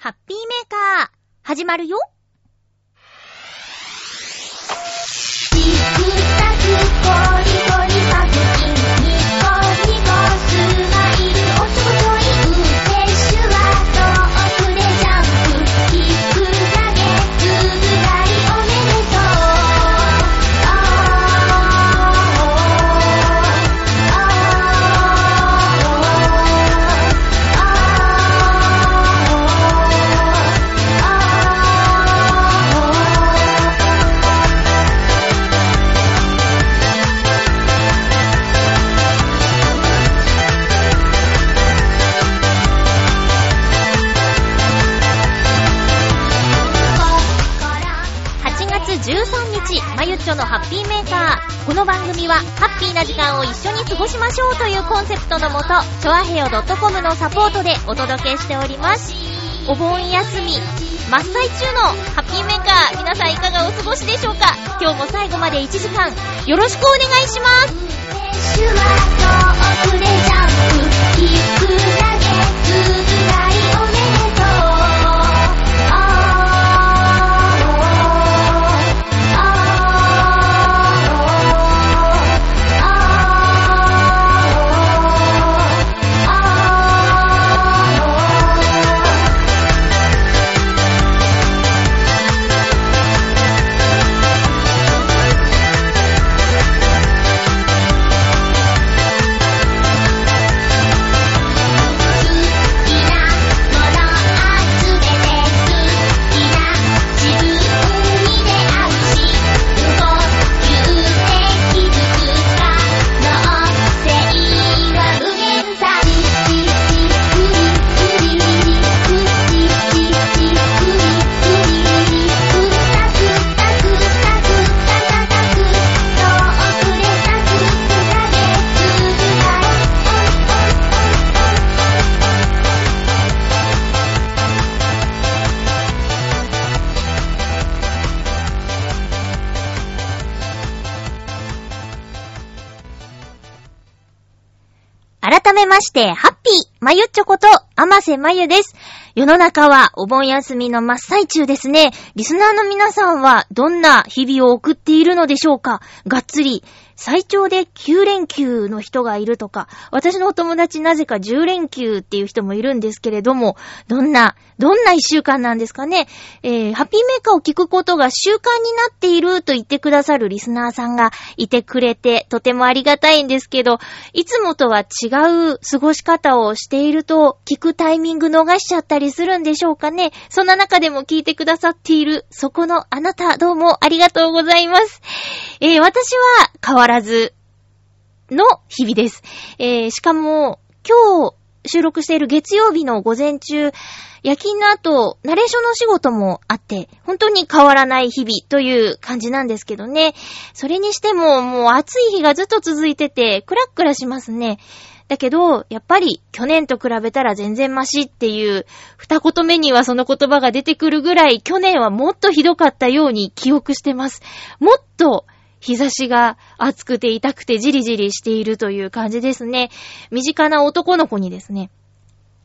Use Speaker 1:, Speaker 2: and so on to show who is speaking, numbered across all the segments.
Speaker 1: ハッピーメーカー、始まるよ。日、まゆっちょのハッピーメーカー。この番組は、ハッピーな時間を一緒に過ごしましょうというコンセプトのもと、チョアヘヨ .com のサポートでお届けしております。お盆休み、真っ最中のハッピーメーカー、皆さんいかがお過ごしでしょうか？今日も最後まで1時間、よろしくお願いします。まして、ハッピー、まゆっちょこと、あませまゆです。世の中はお盆休みの真っ最中ですね。リスナーの皆さんはどんな日々を送っているのでしょうか？がっつり、最長で9連休の人がいるとか、私のお友達なぜか10連休っていう人もいるんですけれども、どんな、どんな一週間なんですかね？えー、ハッピーメーカーを聞くことが習慣になっていると言ってくださるリスナーさんがいてくれて、とてもありがたいんですけど、いつもとは違う過ごし方をしていると、聞くタイミング逃しちゃったりするんでしょうかね。そんな中でも聞いてくださっている、そこのあなた、どうもありがとうございます。えー、私は変わらずの日々です。えー、しかも、今日収録している月曜日の午前中、夜勤の後、ナレーションの仕事もあって、本当に変わらない日々という感じなんですけどね。それにしても、もう暑い日がずっと続いてて、クラックラしますね。だけど、やっぱり去年と比べたら全然マシっていう、二言目にはその言葉が出てくるぐらい、去年はもっとひどかったように記憶してます。もっと、日差しが暑くて痛くてじりじりしているという感じですね。身近な男の子にですね、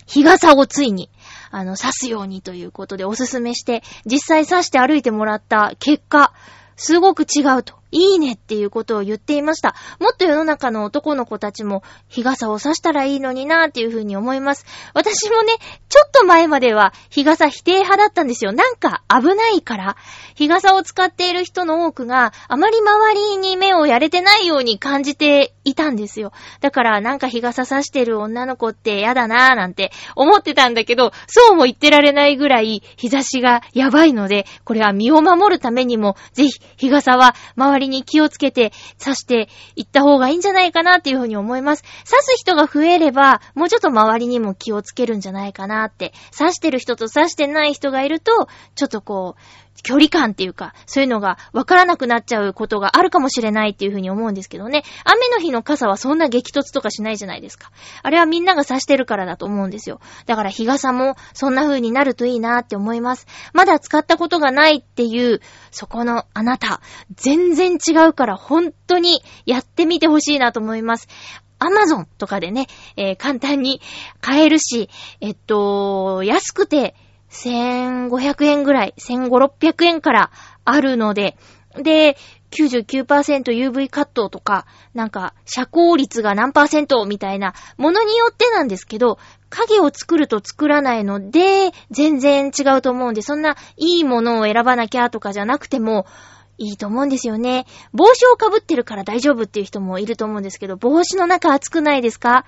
Speaker 1: 日傘をついに、あの、刺すようにということでおすすめして、実際刺して歩いてもらった結果、すごく違うと。いいねっていうことを言っていました。もっと世の中の男の子たちも日傘を差したらいいのになーっていうふうに思います。私もね、ちょっと前までは日傘否定派だったんですよ。なんか危ないから。日傘を使っている人の多くがあまり周りに目をやれてないように感じていたんですよ。だからなんか日傘差してる女の子って嫌だなぁなんて思ってたんだけど、そうも言ってられないぐらい日差しがやばいので、これは身を守るためにも、ぜひ日傘は周りりに気をつけて刺していった方がいいんじゃないかなっていうふうに思います。刺す人が増えれば、もうちょっと周りにも気をつけるんじゃないかなって。刺してる人と刺してない人がいると、ちょっとこう、距離感っていうか、そういうのが分からなくなっちゃうことがあるかもしれないっていうふうに思うんですけどね。雨の日の傘はそんな激突とかしないじゃないですか。あれはみんなが差してるからだと思うんですよ。だから日傘もそんな風になるといいなって思います。まだ使ったことがないっていう、そこのあなた、全然違うから本当にやってみてほしいなと思います。アマゾンとかでね、えー簡単に買えるし、えっと、安くて、1500円ぐらい、1500、600円からあるので、で、99%UV カットとか、なんか、遮光率が何パーセントみたいなものによってなんですけど、影を作ると作らないので、全然違うと思うんで、そんないいものを選ばなきゃとかじゃなくても、いいと思うんですよね。帽子をかぶってるから大丈夫っていう人もいると思うんですけど、帽子の中暑くないですか？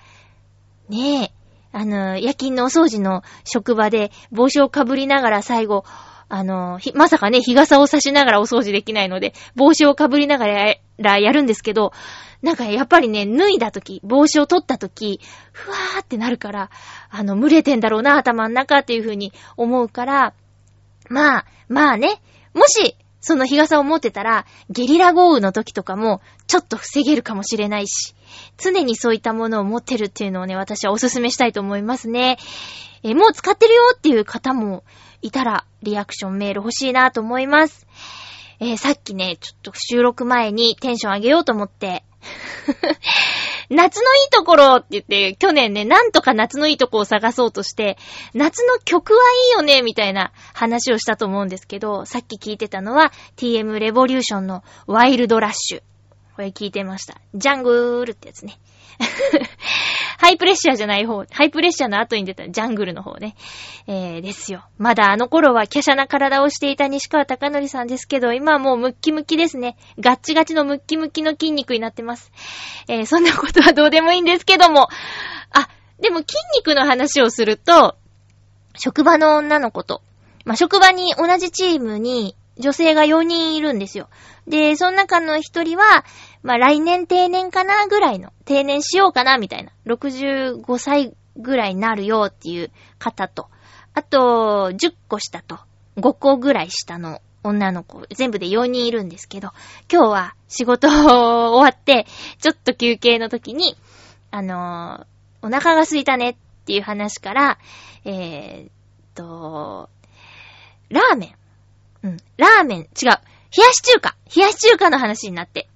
Speaker 1: ねえ。あの、夜勤のお掃除の職場で帽子をかぶりながら最後、あの、まさかね、日傘を差しながらお掃除できないので、帽子をかぶりながらやるんですけど、なんかやっぱりね、脱いだ時、帽子を取った時、ふわーってなるから、あの、蒸れてんだろうな、頭の中っていう風に思うから、まあ、まあね、もし、その日傘を持ってたら、ゲリラ豪雨の時とかも、ちょっと防げるかもしれないし、常にそういったものを持ってるっていうのをね、私はお勧めしたいと思いますね。えもう使ってるよっていう方もいたら、リアクションメール欲しいなと思います。えー、さっきね、ちょっと収録前にテンション上げようと思って、夏のいいところって言って、去年ね、なんとか夏のいいとこを探そうとして、夏の曲はいいよね、みたいな話をしたと思うんですけど、さっき聞いてたのは TM レボリューションのワイルドラッシュ。これ聞いてました。ジャングールってやつね。ハイプレッシャーじゃない方、ハイプレッシャーの後に出たジャングルの方ね。えー、ですよ。まだあの頃は華奢な体をしていた西川貴則さんですけど、今はもうムッキムキですね。ガッチガチのムッキムキの筋肉になってます。えー、そんなことはどうでもいいんですけども。あ、でも筋肉の話をすると、職場の女の子と、まあ、職場に同じチームに女性が4人いるんですよ。で、その中の1人は、まあ、来年定年かなぐらいの、定年しようかなみたいな、65歳ぐらいになるよっていう方と、あと、10個下と、5個ぐらい下の女の子、全部で4人いるんですけど、今日は仕事終わって、ちょっと休憩の時に、あのー、お腹が空いたねっていう話から、えー、っと、ラーメン。うん。ラーメン、違う。冷やし中華。冷やし中華の話になって。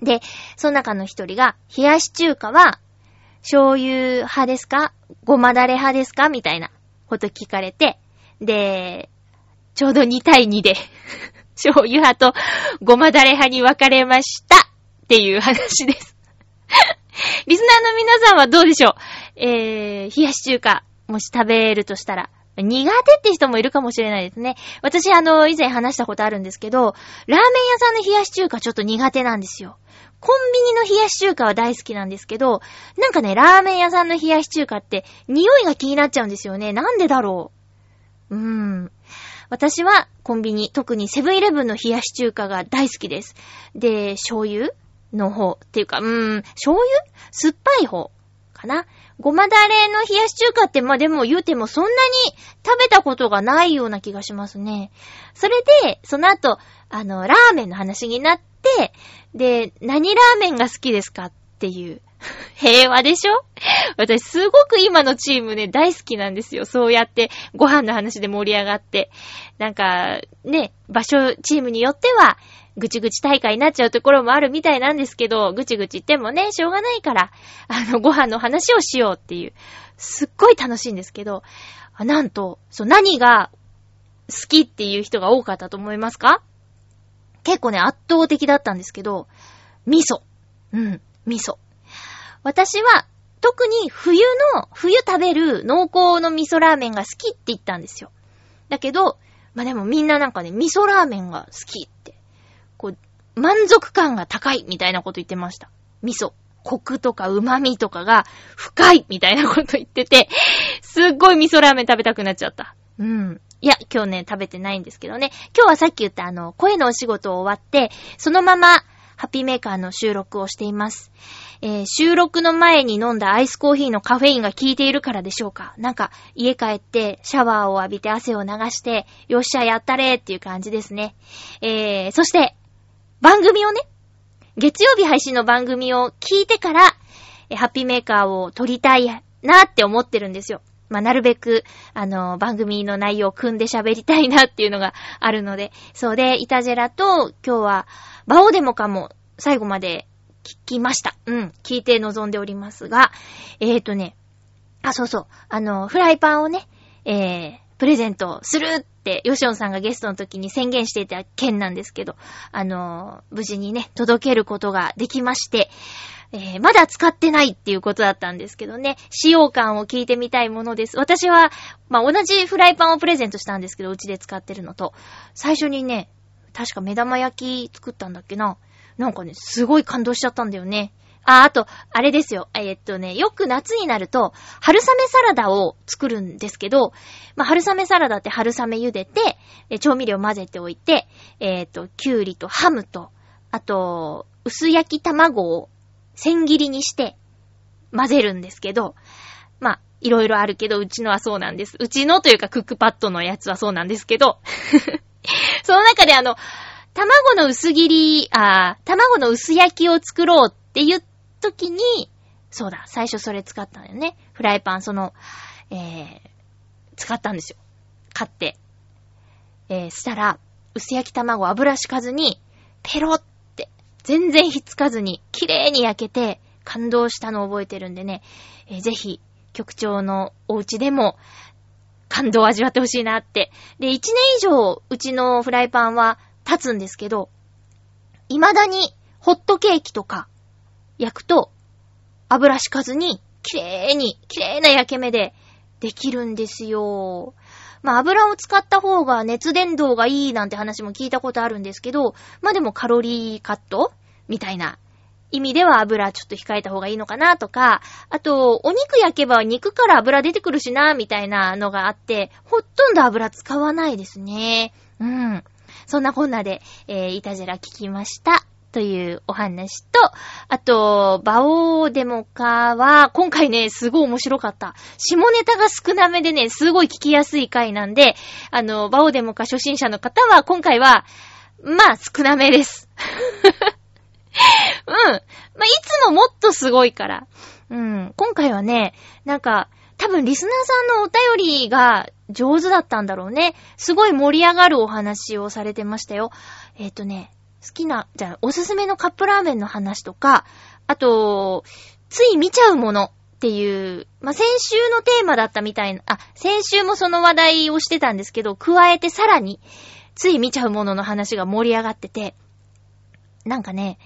Speaker 1: で、その中の一人が、冷やし中華は、醤油派ですか？ごまだれ派ですか？みたいなこと聞かれて、で、ちょうど2対2で 醤油派とごまだれ派に分かれましたっていう話ですリスナーの皆さんはどうでしょう？えー、冷やし中華、もし食べるとしたら、苦手って人もいるかもしれないですね。私、あの、以前話したことあるんですけど、ラーメン屋さんの冷やし中華ちょっと苦手なんですよ。コンビニの冷やし中華は大好きなんですけど、なんかね、ラーメン屋さんの冷やし中華って、匂いが気になっちゃうんですよね。なんでだろう？うーん。私はコンビニ、特にセブンイレブンの冷やし中華が大好きです。で、醤油の方っていうか、うーん、醤油？酸っぱい方かな？ごまだれの冷やし中華って、まあ、でも言うてもそんなに食べたことがないような気がしますね。それで、その後、あの、ラーメンの話になって、で、何ラーメンが好きですかっていう。平和でしょ？私すごく今のチームね、大好きなんですよ。そうやってご飯の話で盛り上がって。なんか、ね、場所、チームによっては、ぐちぐち大会になっちゃうところもあるみたいなんですけど、ぐちぐち言ってもね、しょうがないから、あの、ご飯の話をしようっていう、すっごい楽しいんですけど、なんと、そう、何が好きっていう人が多かったと思いますか？結構ね、圧倒的だったんですけど、味噌。うん、味噌。私は、特に冬の、冬食べる濃厚の味噌ラーメンが好きって言ったんですよ。だけど、まあ、でもみんななんかね、味噌ラーメンが好きってこう、満足感が高いみたいなこと言ってました。味噌。コクとか旨味とかが深いみたいなこと言ってて、すっごい味噌ラーメン食べたくなっちゃった。うん。いや、今日ね、食べてないんですけどね。今日はさっき言ったあの、声のお仕事を終わって、そのまま、ハッピーメーカーの収録をしています。えー、収録の前に飲んだアイスコーヒーのカフェインが効いているからでしょうかなんか、家帰ってシャワーを浴びて汗を流して、よっしゃ、やったれーっていう感じですね。えー、そして、番組をね、月曜日配信の番組を聞いてから、ハッピーメーカーを撮りたいなって思ってるんですよ。まあ、なるべく、あの、番組の内容を組んで喋りたいなっていうのがあるので、そうで、イタジェラと、今日は、バオデモかも、最後まで聞きました。うん、聞いて臨んでおりますが、えーとね、あ、そうそう、あの、フライパンをね、えー、プレゼントする、ヨシオンさんがゲストの時に宣言していた件なんですけど、あのー無事にね、届けることができまして、えーまだ使ってないっていうことだったんですけどね、使用感を聞いてみたいものです。私は、まあ、同じフライパンをプレゼントしたんですけど、うちで使ってるのと、最初にね、確か目玉焼き作ったんだっけな。なんかね、すごい感動しちゃったんだよね。あ、あと、あれですよ。えっとね、よく夏になると、春雨サラダを作るんですけど、まあ、春雨サラダって春雨茹でて、え調味料混ぜておいて、えっと、きゅうりとハムと、あと、薄焼き卵を千切りにして混ぜるんですけど、まあ、いろいろあるけど、うちのはそうなんです。うちのというかクックパッドのやつはそうなんですけど、その中であの、卵の薄切り、あ卵の薄焼きを作ろうっていう時に、そうだ、最初それ使ったんだよね。フライパン、その、えー、使ったんですよ。買って。えー、したら、薄焼き卵油敷かずに、ペロって、全然ひっつかずに、綺麗に焼けて、感動したのを覚えてるんでね、えーぜひ、局長のお家でも、感動を味わってほしいなって。で、1年以上、うちのフライパンは経つんですけど、未だに、ホットケーキとか、焼くと、油敷かずに、綺麗に、綺麗な焼け目で、できるんですよ。まあ、油を使った方が熱伝導がいいなんて話も聞いたことあるんですけど、まあでもカロリーカットみたいな意味では油ちょっと控えた方がいいのかなとか、あと、お肉焼けば肉から油出てくるしな、みたいなのがあって、ほとんど油使わないですね。うん。そんなこんなで、えー、いたじら聞きました。というお話と、あと、バオーデモカは、今回ね、すごい面白かった。下ネタが少なめでね、すごい聞きやすい回なんで、あの、バオーデモカ初心者の方は、今回は、まあ、少なめです。うん。まあ、いつももっとすごいから。うん。今回はね、なんか、多分リスナーさんのお便りが上手だったんだろうね。すごい盛り上がるお話をされてましたよ。えっ、とね、好きな、じゃあ、おすすめのカップラーメンの話とか、あと、つい見ちゃうものっていう、まあ、先週のテーマだったみたいな、あ、先週もその話題をしてたんですけど、加えてさらに、つい見ちゃうものの話が盛り上がってて、なんかね、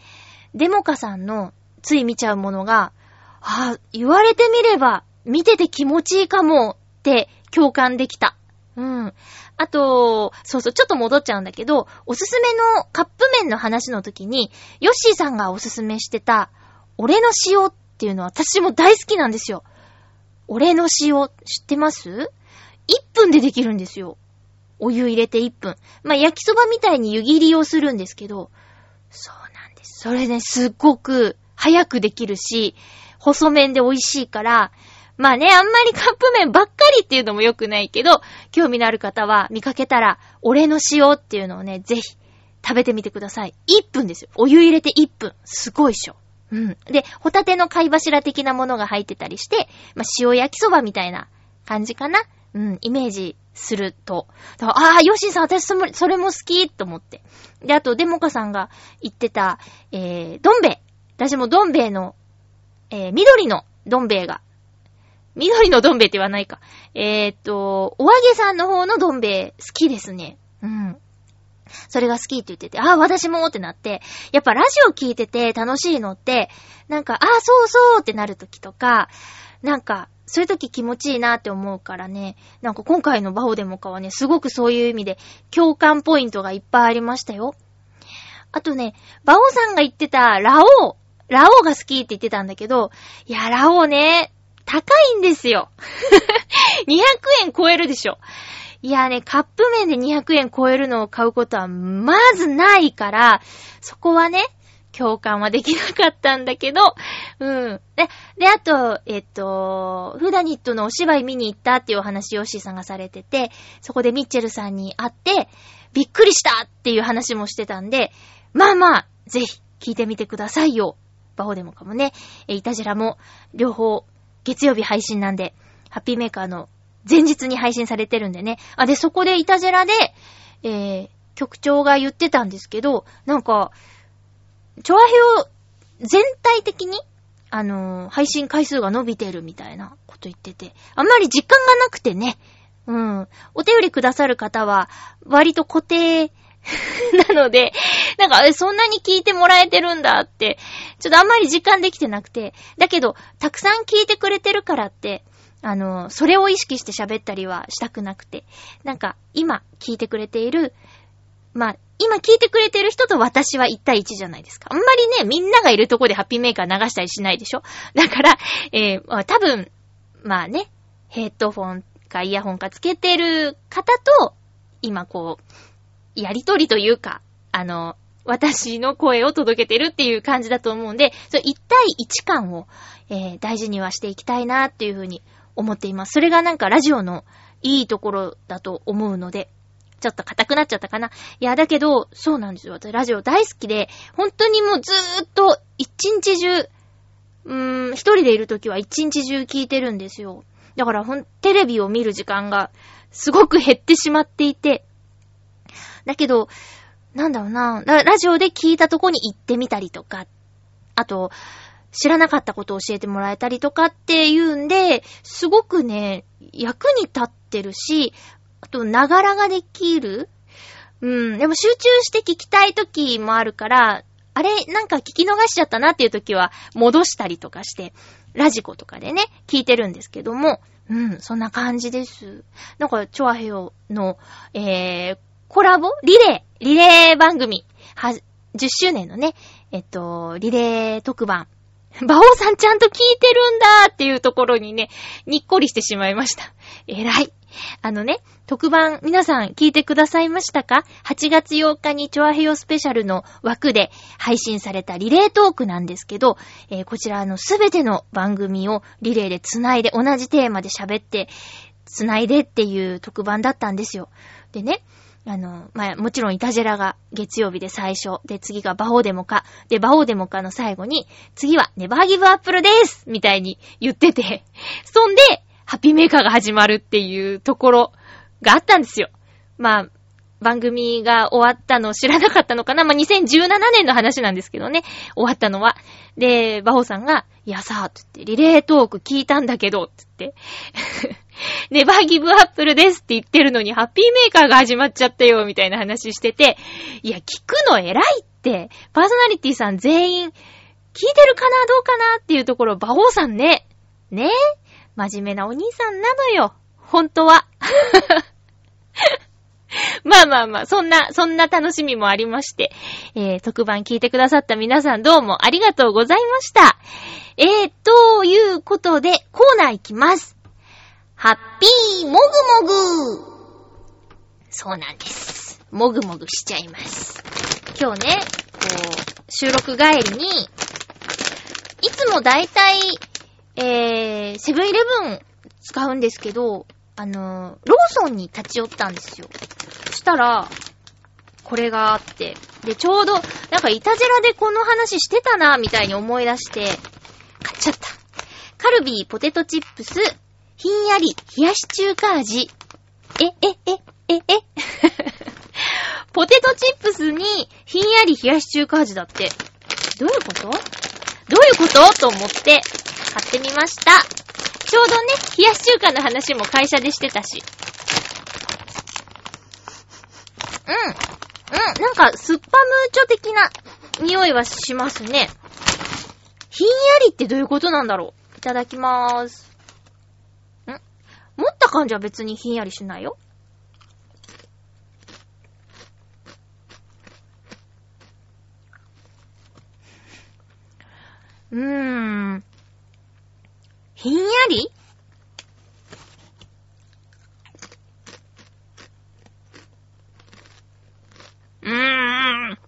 Speaker 1: デモカさんのつい見ちゃうものが、あ、言われてみれば、見てて気持ちいいかもって共感できた。うん。あと、そうそう、ちょっと戻っちゃうんだけど、おすすめのカップ麺の話の時に、ヨッシーさんがおすすめしてた、俺の塩っていうのは私も大好きなんですよ。俺の塩、知ってます ?1 分でできるんですよ。お湯入れて1分。まあ、焼きそばみたいに湯切りをするんですけど、そうなんです。それね、すっごく早くできるし、細麺で美味しいから、まあね、あんまりカップ麺ばっかりっていうのも良くないけど、興味のある方は見かけたら、俺の塩っていうのをね、ぜひ食べてみてください。1分ですよ。お湯入れて1分。すごいっしょ。うん。で、ホタテの貝柱的なものが入ってたりして、まあ、塩焼きそばみたいな感じかな。うん、イメージすると。だからああ、ヨシーさん、私それもそれも好きと思って。で、あと、デモカさんが言ってた、えー、どん兵衛。私もどん兵衛の、えー、緑のどん兵衛が。緑のどん兵衛って言わないか。えーっと、お揚げさんの方のどん兵衛好きですね。うん。それが好きって言ってて、ああ、私もってなって、やっぱラジオ聞いてて楽しいのって、なんか、ああ、そうそうってなるときとか、なんか、そういうとき気持ちいいなって思うからね、なんか今回のバオデモカはね、すごくそういう意味で共感ポイントがいっぱいありましたよ。あとね、バオさんが言ってたラオウ、ラオウが好きって言ってたんだけど、いや、ラオウね、高いんですよ。200円超えるでしょ。いやね、カップ麺で200円超えるのを買うことはまずないから、そこはね、共感はできなかったんだけど、うん。で、で、あと、えっと、フーダニットのお芝居見に行ったっていうお話、ヨッシーさんがされてて、そこでミッチェルさんに会って、びっくりしたっていう話もしてたんで、まあまあ、ぜひ、聞いてみてくださいよ。バホでもかもね。え、イタジラも、両方、月曜日配信なんで、ハッピーメーカーの前日に配信されてるんでね。あ、で、そこでイタジェラで、えー、局長が言ってたんですけど、なんか、チョアヘオ全体的に、あのー配信回数が伸びてるみたいなこと言ってて、あんまり実感がなくてね、うん。お手売りくださる方は、割と固定 なので、なんか、え、そんなに聞いてもらえてるんだって、ちょっとあんまり実感できてなくて。だけど、たくさん聞いてくれてるからって、あの、それを意識して喋ったりはしたくなくて。なんか、今聞いてくれている、まあ、今聞いてくれてる人と私は1対1じゃないですか。あんまりね、みんながいるとこでハッピーメーカー流したりしないでしょだから、えー多分、まあね、ヘッドフォンかイヤホンかつけてる方と、今こう、やりとりというか、あの、私の声を届けてるっていう感じだと思うんで、そ1対1感を、えー大事にはしていきたいなっていうふうに思っています。それがなんかラジオのいいところだと思うので、ちょっと硬くなっちゃったかな。いや、だけど、そうなんですよ。私、ラジオ大好きで、本当にもうずーっと、一日中、うーん、一人でいるときは一日中聞いてるんですよ。だから、ほん、テレビを見る時間が、すごく減ってしまっていて、だけど、なんだろうな、ラジオで聞いたとこに行ってみたりとか、あと、知らなかったことを教えてもらえたりとかっていうんで、すごくね、役に立ってるし、あと、ながらができる。うん、でも集中して聞きたい時もあるから、あれ、なんか聞き逃しちゃったなっていう時は、戻したりとかして、ラジコとかでね、聞いてるんですけども、うん、そんな感じです。なんか、チョアヘヨの、えー、コラボ？リレーリレー番組は、10周年のね、えっと、リレー特番。馬王さんちゃんと聞いてるんだっていうところにね、にっこりしてしまいました。偉い。あのね、特番、皆さん聞いてくださいましたか ?8 月8日にチョアヘヨスペシャルの枠で配信されたリレートークなんですけど、えーこちらのすべての番組をリレーで繋いで、同じテーマで喋って、繋いでっていう特番だったんですよ。でね、あの、まあ、もちろんイタジェラが月曜日で最初、で、次がバオデモカ、で、バオデモカの最後に、次はネバーギブアップルですみたいに言ってて、そんで、ハッピーメーカーが始まるっていうところがあったんですよ。まあ、番組が終わったの知らなかったのかなまあ、2017年の話なんですけどね。終わったのは。で、バホさんが、いやさ、つって、リレートーク聞いたんだけど、つって。ネバーギブアップルですって言ってるのに、ハッピーメーカーが始まっちゃったよ、みたいな話してて、いや、聞くの偉いって、パーソナリティさん全員、聞いてるかな、どうかなっていうところ、バホさんね。ね真面目なお兄さんなのよ。本当は。まあまあまあ、そんな、そんな楽しみもありまして、えー、特番聞いてくださった皆さんどうもありがとうございました。えー、ということで、コーナーいきます。ハッピーもぐもぐそうなんです。もぐもぐしちゃいます。今日ね、こう、収録帰りに、いつもだいたい、えー、セブンイレブン使うんですけど、あのー、ローソンに立ち寄ったんですよ。そしたら、これがあって、で、ちょうど、なんかイタジェラでこの話してたな、みたいに思い出して、買っちゃった。カルビーポテトチップス、ひんやり冷やし中華味。え、え、え、え、え ポテトチップスにひんやり冷やし中華味だって。どういうこと？どういうこと？と思って買ってみました。ちょうどね、冷やし中華の話も会社でしてたし。うん。うん。なんか、スッパムーチョ的な匂いはしますね。ひんやりってどういうことなんだろう？いただきまーす。持った感じは別にひんやりしないよ。うーん。ひんやり？うーん。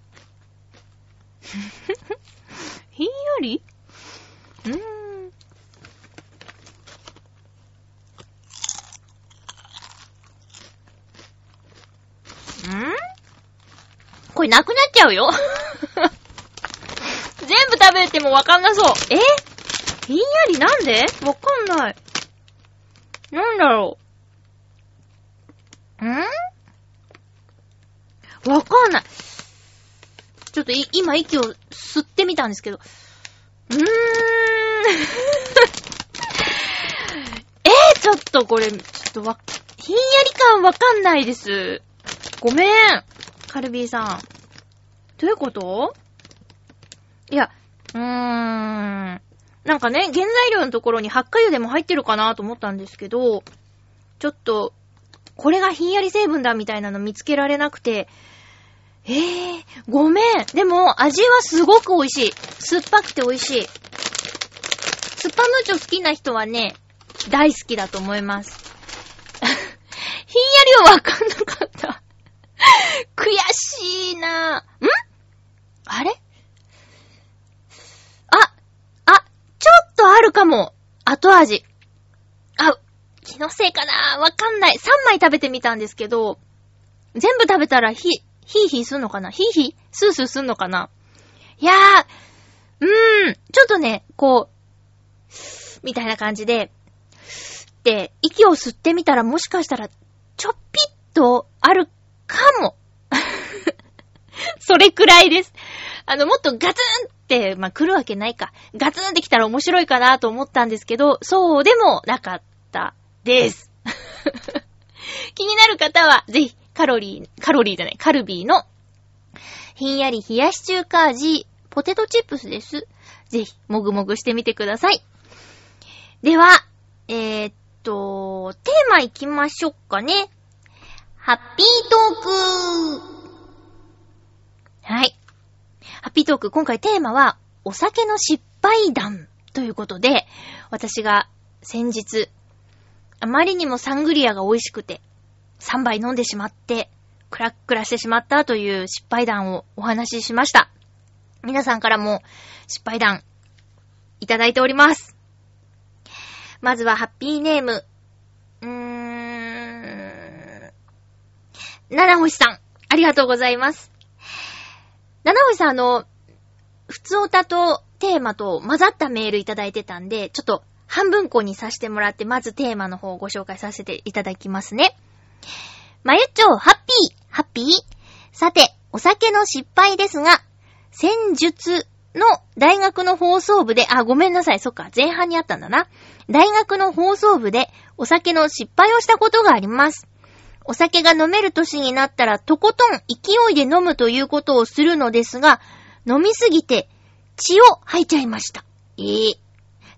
Speaker 1: ひんやり？うーん。んこれなくなっちゃうよ。全部食べてもわかんなそう。え？ひんやりなんで？わかんない。なんだろう。ん？わかんない。ちょっとい、今息を吸ってみたんですけど。うーん。えー、ちょっとこれ、ちょっとわ、ひんやり感わかんないです。ごめん。カルビーさん。どういうこと？いや、うーん。なんかね、原材料のところに発火油でも入ってるかなと思ったんですけど、ちょっと、これがひんやり成分だみたいなの見つけられなくて、えー、ごめん。でも、味はすごく美味しい。酸っぱくて美味しい。スッパムーチョ好きな人はね、大好きだと思います。ひんやりはわかんなかった。悔しいなぁ。ん？あれ？あ、あ、ちょっとあるかも。後味。あ、気のせいかなわかんない。3枚食べてみたんですけど、全部食べたらひ、ヒーヒーすんのかな？ヒーヒースースーすんのかな？いやー、うーん、ちょっとね、こう、みたいな感じで、で、息を吸ってみたらもしかしたら、ちょっぴっとあるかも。それくらいです。あの、もっとガツンって、まあ、来るわけないか。ガツンって来たら面白いかなと思ったんですけど、そうでもなかったです。気になる方は、ぜひ、カロリー、カロリーじゃない、カルビーの、ひんやり冷やし中華味、ポテトチップスです。ぜひ、もぐもぐしてみてください。では、えー、っと、テーマいきましょうかね。ハッピートークはい。ハッピートーク、今回テーマは、お酒の失敗談ということで、私が先日、あまりにもサングリアが美味しくて、3杯飲んでしまって、クラックラしてしまったという失敗談をお話ししました。皆さんからも失敗談いただいております。まずはハッピーネーム。うーん。七星さん、ありがとうございます。七星さん、あの、普通歌とテーマと混ざったメールいただいてたんで、ちょっと半分個にさせてもらって、まずテーマの方をご紹介させていただきますね。まゆっちょ、ハッピー、ハッピー？さて、お酒の失敗ですが、戦術の大学の放送部で、あ、ごめんなさい、そっか、前半にあったんだな。大学の放送部でお酒の失敗をしたことがあります。お酒が飲める年になったらとことん勢いで飲むということをするのですが、飲みすぎて血を吐いちゃいました。ええ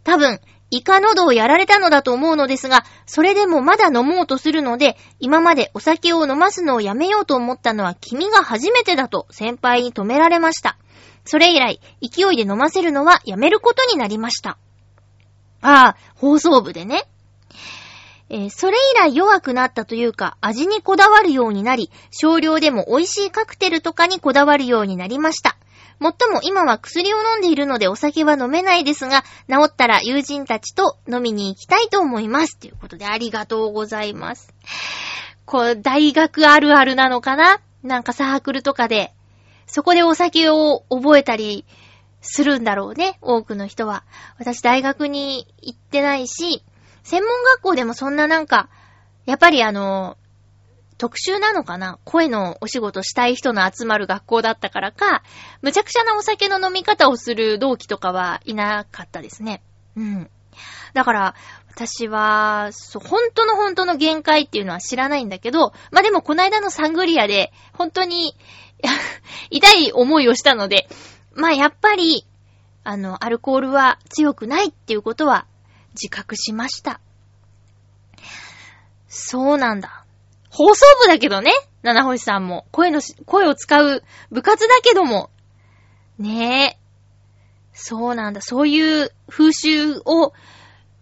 Speaker 1: 多分、イカ喉をやられたのだと思うのですが、それでもまだ飲もうとするので、今までお酒を飲ますのをやめようと思ったのは君が初めてだと先輩に止められました。それ以来、勢いで飲ませるのはやめることになりました。ああ、放送部でね。えーそれ以来弱くなったというか、味にこだわるようになり、少量でも美味しいカクテルとかにこだわるようになりました。もっとも今は薬を飲んでいるのでお酒は飲めないですが、治ったら友人たちと飲みに行きたいと思います。ということでありがとうございます。こう、大学あるあるなのかな？なんかサークルとかで、そこでお酒を覚えたりするんだろうね、多くの人は。私大学に行ってないし、専門学校でもそんななんか、やっぱりあの、特殊なのかな？声のお仕事したい人の集まる学校だったからか、むちゃくちゃなお酒の飲み方をする同期とかはいなかったですね。うん。だから、私は、そう、本当の本当の限界っていうのは知らないんだけど、まあ、でもこの間のサングリアで、本当に、痛い思いをしたので、まあ、やっぱり、あの、アルコールは強くないっていうことは自覚しました。そうなんだ。放送部だけどね、七星さんも。声の、声を使う部活だけども。ねえ。そうなんだ。そういう風習を、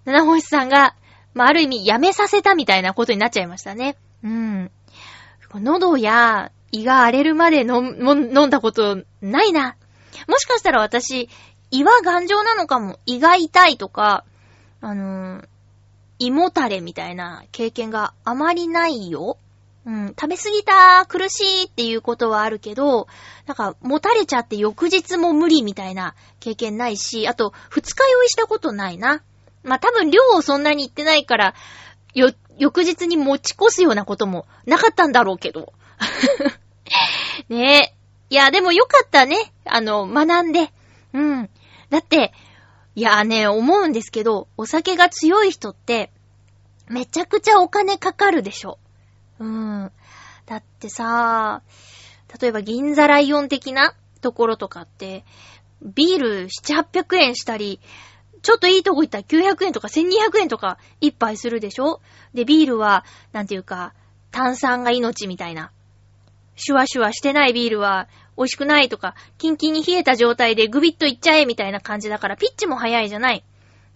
Speaker 1: 七星さんが、まあ、ある意味やめさせたみたいなことになっちゃいましたね。うん。喉や胃が荒れるまで飲飲んだことないな。もしかしたら私、胃は頑丈なのかも。胃が痛いとか、あのー胃もたれみたいな経験があまりないよ。うん、食べ過ぎた、苦しいっていうことはあるけど、なんか、もたれちゃって翌日も無理みたいな経験ないし、あと、二日酔いしたことないな。まあ、多分量をそんなに言ってないから、よ、翌日に持ち越すようなこともなかったんだろうけど。ねえ。いや、でもよかったね。あの、学んで。うん。だって、いやね、思うんですけど、お酒が強い人って、めちゃくちゃお金かかるでしょ。うん。だってさ、例えば銀座ライオン的なところとかって、ビール7、800円したり、ちょっといいとこ行ったら900円とか1200円とか一杯するでしょで、ビールは、なんていうか、炭酸が命みたいな。シュワシュワしてないビールは美味しくないとか、キンキンに冷えた状態でグビッといっちゃえみたいな感じだから、ピッチも早いじゃない。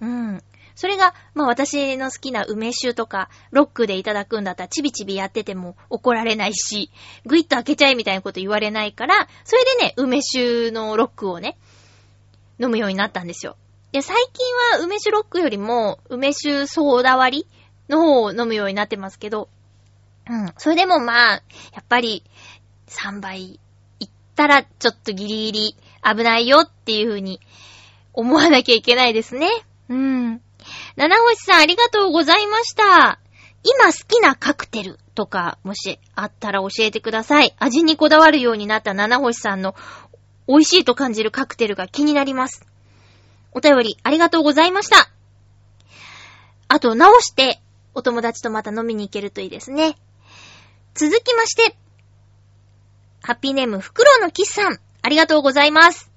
Speaker 1: うん。それが、まあ私の好きな梅酒とか、ロックでいただくんだったらチビチビやってても怒られないし、グイッと開けちゃえみたいなこと言われないから、それでね、梅酒のロックをね、飲むようになったんですよ。で、最近は梅酒ロックよりも、梅酒ソーダ割りの方を飲むようになってますけど、うん。それでもまあ、やっぱり、3倍ったら、ちょっとギリギリ危ないよっていう風に思わなきゃいけないですね。うん。七星さんありがとうございました。今好きなカクテルとか、もしあったら教えてください。味にこだわるようになった七星さんの美味しいと感じるカクテルが気になります。お便りありがとうございました。あと、直して、お友達とまた飲みに行けるといいですね。続きまして、ハッピーネーム、フクロウのキスさん、ありがとうございます。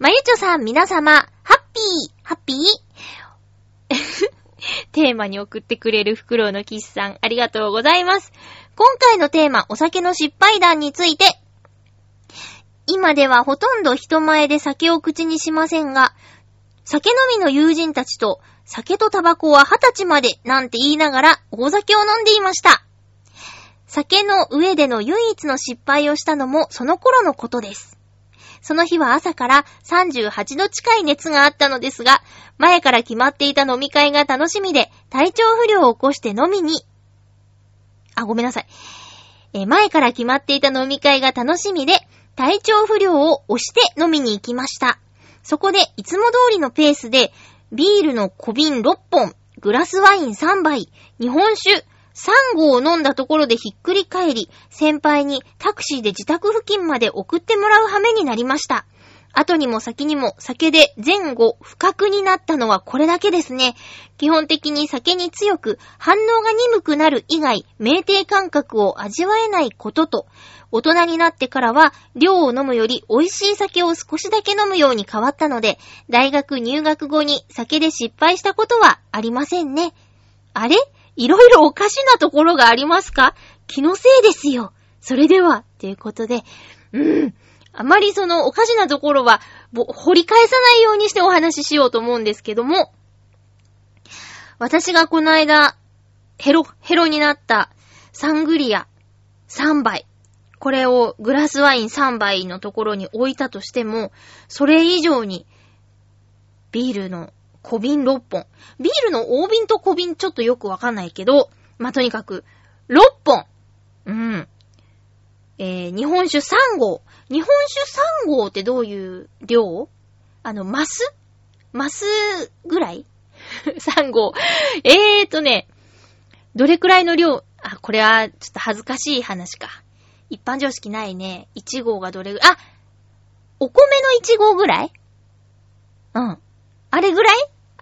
Speaker 1: まゆちょさん、皆様、ハッピー、ハッピー？テーマに送ってくれるフクロウのキスさん、ありがとうございます。今回のテーマ、お酒の失敗談について、今ではほとんど人前で酒を口にしませんが、酒飲みの友人たちと、酒とタバコは二十歳までなんて言いながら大酒を飲んでいました。酒の上での唯一の失敗をしたのもその頃のことです。その日は朝から38度近い熱があったのですが、前から決まっていた飲み会が楽しみで、体調不良を起こして飲みに、あ、ごめんなさい。え前から決まっていた飲み会が楽しみで、体調不良を押して飲みに行きました。そこで、いつも通りのペースで、ビールの小瓶6本、グラスワイン3杯、日本酒3合を飲んだところでひっくり返り、先輩にタクシーで自宅付近まで送ってもらう羽目になりました。後にも先にも酒で前後不覚になったのはこれだけですね。基本的に酒に強く反応が鈍くなる以外、酩酊感覚を味わえないことと、大人になってからは量を飲むより美味しい酒を少しだけ飲むように変わったので、大学入学後に酒で失敗したことはありませんね。あれ？いろいろおかしなところがありますか？気のせいですよ。それでは、ということで、うん。あまりそのおかしなところは、掘り返さないようにしてお話ししようと思うんですけども、私がこの間、ヘロ、ヘロになったサングリア3杯。これをグラスワイン3杯のところに置いたとしても、それ以上に、ビールの小瓶6本。ビールの大瓶と小瓶ちょっとよくわかんないけど、まあ、とにかく、6本うん。えー、日本酒3合。日本酒3合ってどういう量？あの、マス？マスぐらい ?3 合。えーとね、どれくらいの量？あ、これはちょっと恥ずかしい話か。一般常識ないね。1合がどれぐらいあお米の1合ぐらい？うん。あれぐらい？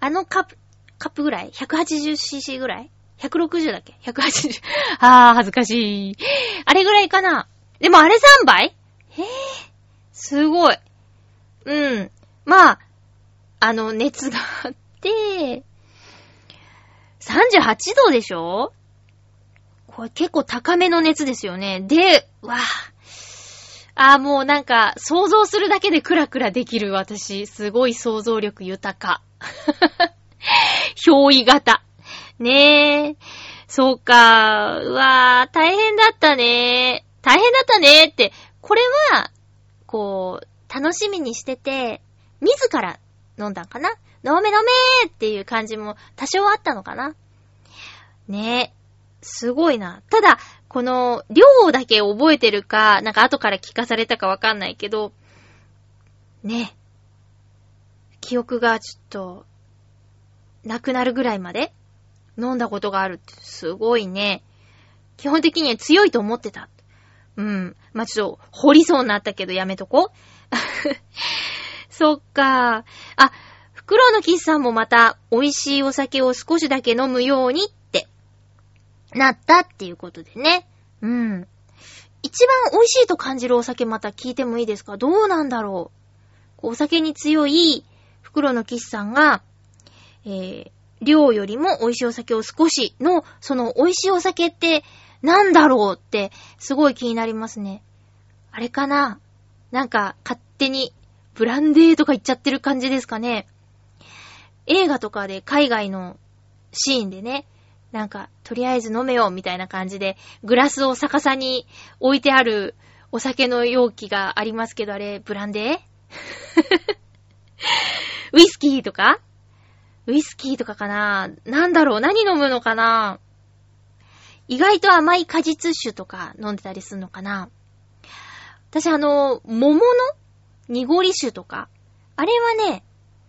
Speaker 1: あのカップ、カップぐらい ?180cc ぐらい ?160 だっけ ?180。あー、恥ずかしい。あれぐらいかな？でもあれ3倍へー、すごい。うん。まあ、あの、熱があって、38度でしょ？これ結構高めの熱ですよね。で、わぁ。あーもうなんか、想像するだけでクラクラできる私。すごい想像力豊か。憑依型。ねえ。そうか。うわー、大変だったね大変だったねって、これは、こう、楽しみにしてて、自ら飲んだんかな飲め飲めーっていう感じも多少あったのかなねえ。すごいな。ただ、この、量だけ覚えてるか、なんか後から聞かされたかわかんないけど、ねえ。記憶がちょっと、なくなるぐらいまで飲んだことがあるって、すごいね。基本的には強いと思ってた。うん。まあ、ちょっと、掘りそうになったけどやめとこ。そっか。あ、フクロウのキスさんもまた、美味しいお酒を少しだけ飲むようにってなったっていうことでね。うん。一番美味しいと感じるお酒また聞いてもいいですか？どうなんだろうお酒に強い袋の騎士さんが、えー、量よりも美味しいお酒を少しの、その美味しいお酒ってなんだろうってすごい気になりますね。あれかな？なんか勝手にブランデーとか言っちゃってる感じですかね。映画とかで海外のシーンでね、なんか、とりあえず飲めよ、みたいな感じで、グラスを逆さに置いてあるお酒の容器がありますけど、あれ、ブランデー？ウイスキーとか？ウイスキーとかかな？なんだろう？何飲むのかな？意外と甘い果実酒とか飲んでたりするのかな？私あの、桃の濁り酒とか、あれはね、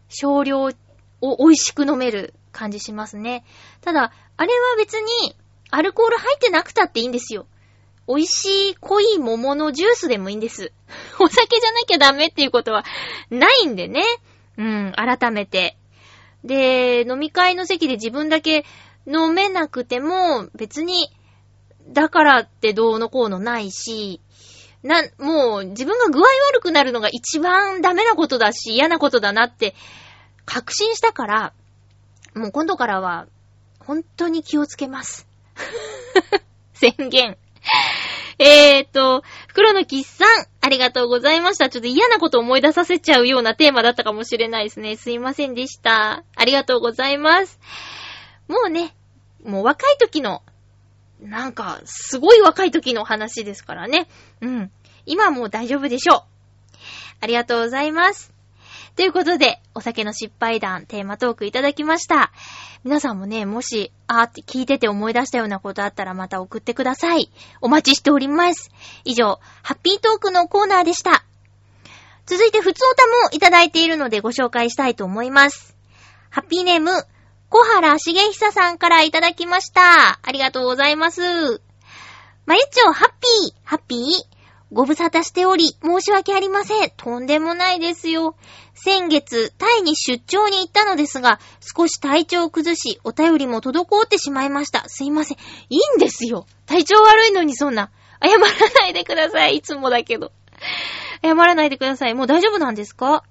Speaker 1: 少量を美味しく飲める感じしますね。ただ、あれは別に、アルコール入ってなくたっていいんですよ。美味しい濃い桃のジュースでもいいんです。お酒じゃなきゃダメっていうことはないんでね。うん、改めて。で、飲み会の席で自分だけ飲めなくても、別に、だからってどうのこうのないし、な、もう自分が具合悪くなるのが一番ダメなことだし嫌なことだなって確信したから、もう今度からは本当に気をつけます。宣言。えーと、袋のキッさん、ありがとうございました。ちょっと嫌なこと思い出させちゃうようなテーマだったかもしれないですね。すいませんでした。ありがとうございます。もうね、もう若い時の、なんか、すごい若い時の話ですからね。うん。今はもう大丈夫でしょう。ありがとうございます。ということで、お酒の失敗談、テーマトークいただきました。皆さんもね、もし、あーって聞いてて思い出したようなことあったらまた送ってください。お待ちしております。以上、ハッピートークのコーナーでした。続いて、ふつおたもいただいているのでご紹介したいと思います。ハッピーネーム、小原茂久さんからいただきました。ありがとうございます。まゆっちょ、ハッピー、ハッピー？ご無沙汰しており、申し訳ありません。とんでもないですよ。先月、タイに出張に行ったのですが、少し体調を崩し、お便りも滞ってしまいました。すいません。いいんですよ。体調悪いのにそんな。謝らないでください。いつもだけど。謝らないでください。もう大丈夫なんですか？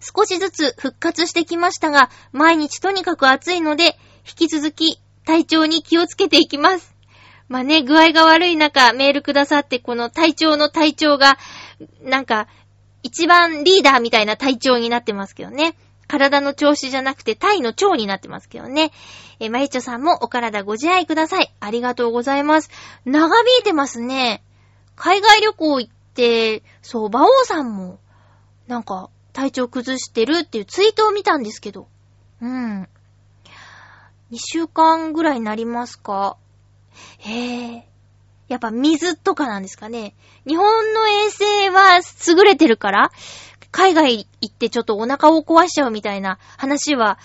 Speaker 1: 少しずつ復活してきましたが、毎日とにかく暑いので、引き続き体調に気をつけていきます。まあね、具合が悪い中、メールくださって、この体調の体調が、なんか、一番リーダーみたいな体調になってますけどね。体の調子じゃなくて、体の腸になってますけどね。えーまゆちょさんもお体ご自愛ください。ありがとうございます。長引いてますね。海外旅行行って、そう、馬王さんも、なんか、体調崩してるっていうツイートを見たんですけど。うん。2週間ぐらいになりますか？へえ。やっぱ水とかなんですかね。日本の衛生は優れてるから、海外行ってちょっとお腹を壊しちゃうみたいな話は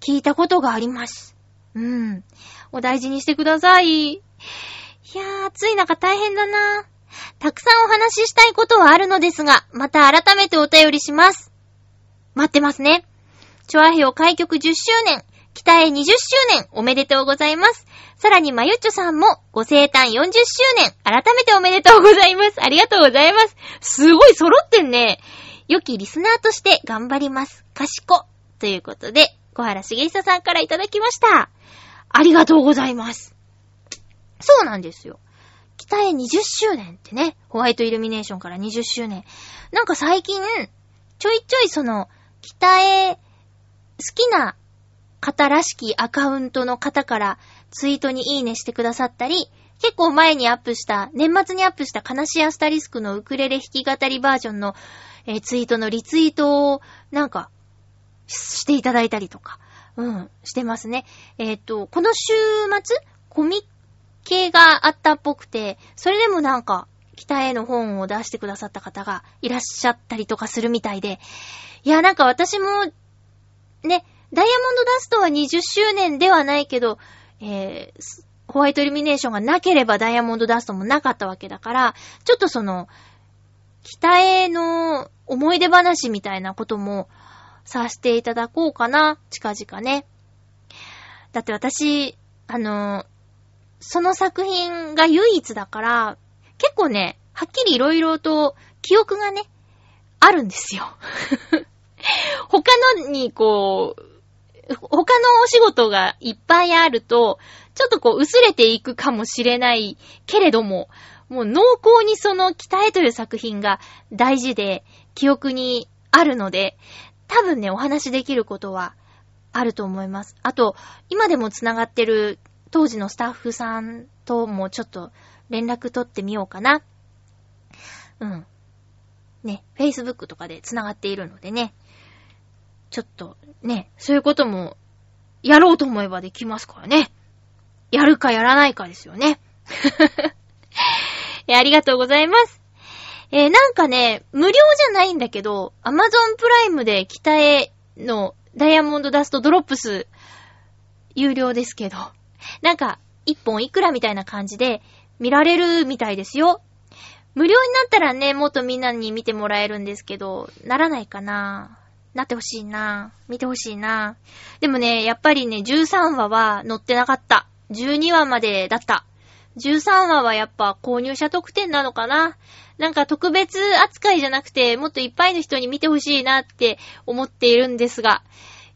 Speaker 1: 聞いたことがあります。うん。お大事にしてください。いやー、暑い中大変だな。たくさんお話ししたいことはあるのですが、また改めてお便りします。待ってますね。チョアヘオ開局10周年、北へ20周年、おめでとうございます。さらに、まゆっちょさんも、ご生誕40周年、改めておめでとうございます。ありがとうございます。すごい揃ってんね。良きリスナーとして頑張ります。かしこ。ということで、小原茂久さんからいただきました。ありがとうございます。そうなんですよ。北へ20周年ってね、ホワイトイルミネーションから20周年。なんか最近、ちょいちょいその、北へ好きな方らしきアカウントの方からツイートにいいねしてくださったり、結構前にアップした、年末にアップした悲しいアスタリスクのウクレレ弾き語りバージョンの、えーツイートのリツイートをなんかしていただいたりとか、うん、してますね。えっ、と、この週末、コミ系があったっぽくて、それでもなんか、北への本を出してくださった方がいらっしゃったりとかするみたいで、いや、なんか私も、ね、ダイヤモンドダストは20周年ではないけど、えーホワイトイルミネーションがなければダイヤモンドダストもなかったわけだから、ちょっとその、北への思い出話みたいなこともさせていただこうかな、近々ね。だって私、あの、その作品が唯一だから、結構ね、はっきりいろいろと記憶がね、あるんですよ。他のにこう、他のお仕事がいっぱいあると、ちょっとこう薄れていくかもしれないけれども、もう濃厚にその北へという作品が大事で、記憶にあるので、多分ね、お話しできることはあると思います。あと、今でも繋がってる当時のスタッフさんともちょっと連絡取ってみようかな。うん。ね、Facebook とかで繋がっているのでね。ちょっと、ね、そういうことも、やろうと思えばできますからね。やるかやらないかですよね。えありがとうございます。えーなんかね、無料じゃないんだけど、Amazon プライムで北へのダイヤモンドダストドロップス、有料ですけど、なんか、一本いくらみたいな感じで見られるみたいですよ。無料になったらね、もっとみんなに見てもらえるんですけど、ならないかななってほしいな。見てほしいな。でもね、やっぱりね、13話は載ってなかった。12話までだった。13話はやっぱ購入者特典なのかな。なんか特別扱いじゃなくて、もっといっぱいの人に見てほしいなって思っているんですが、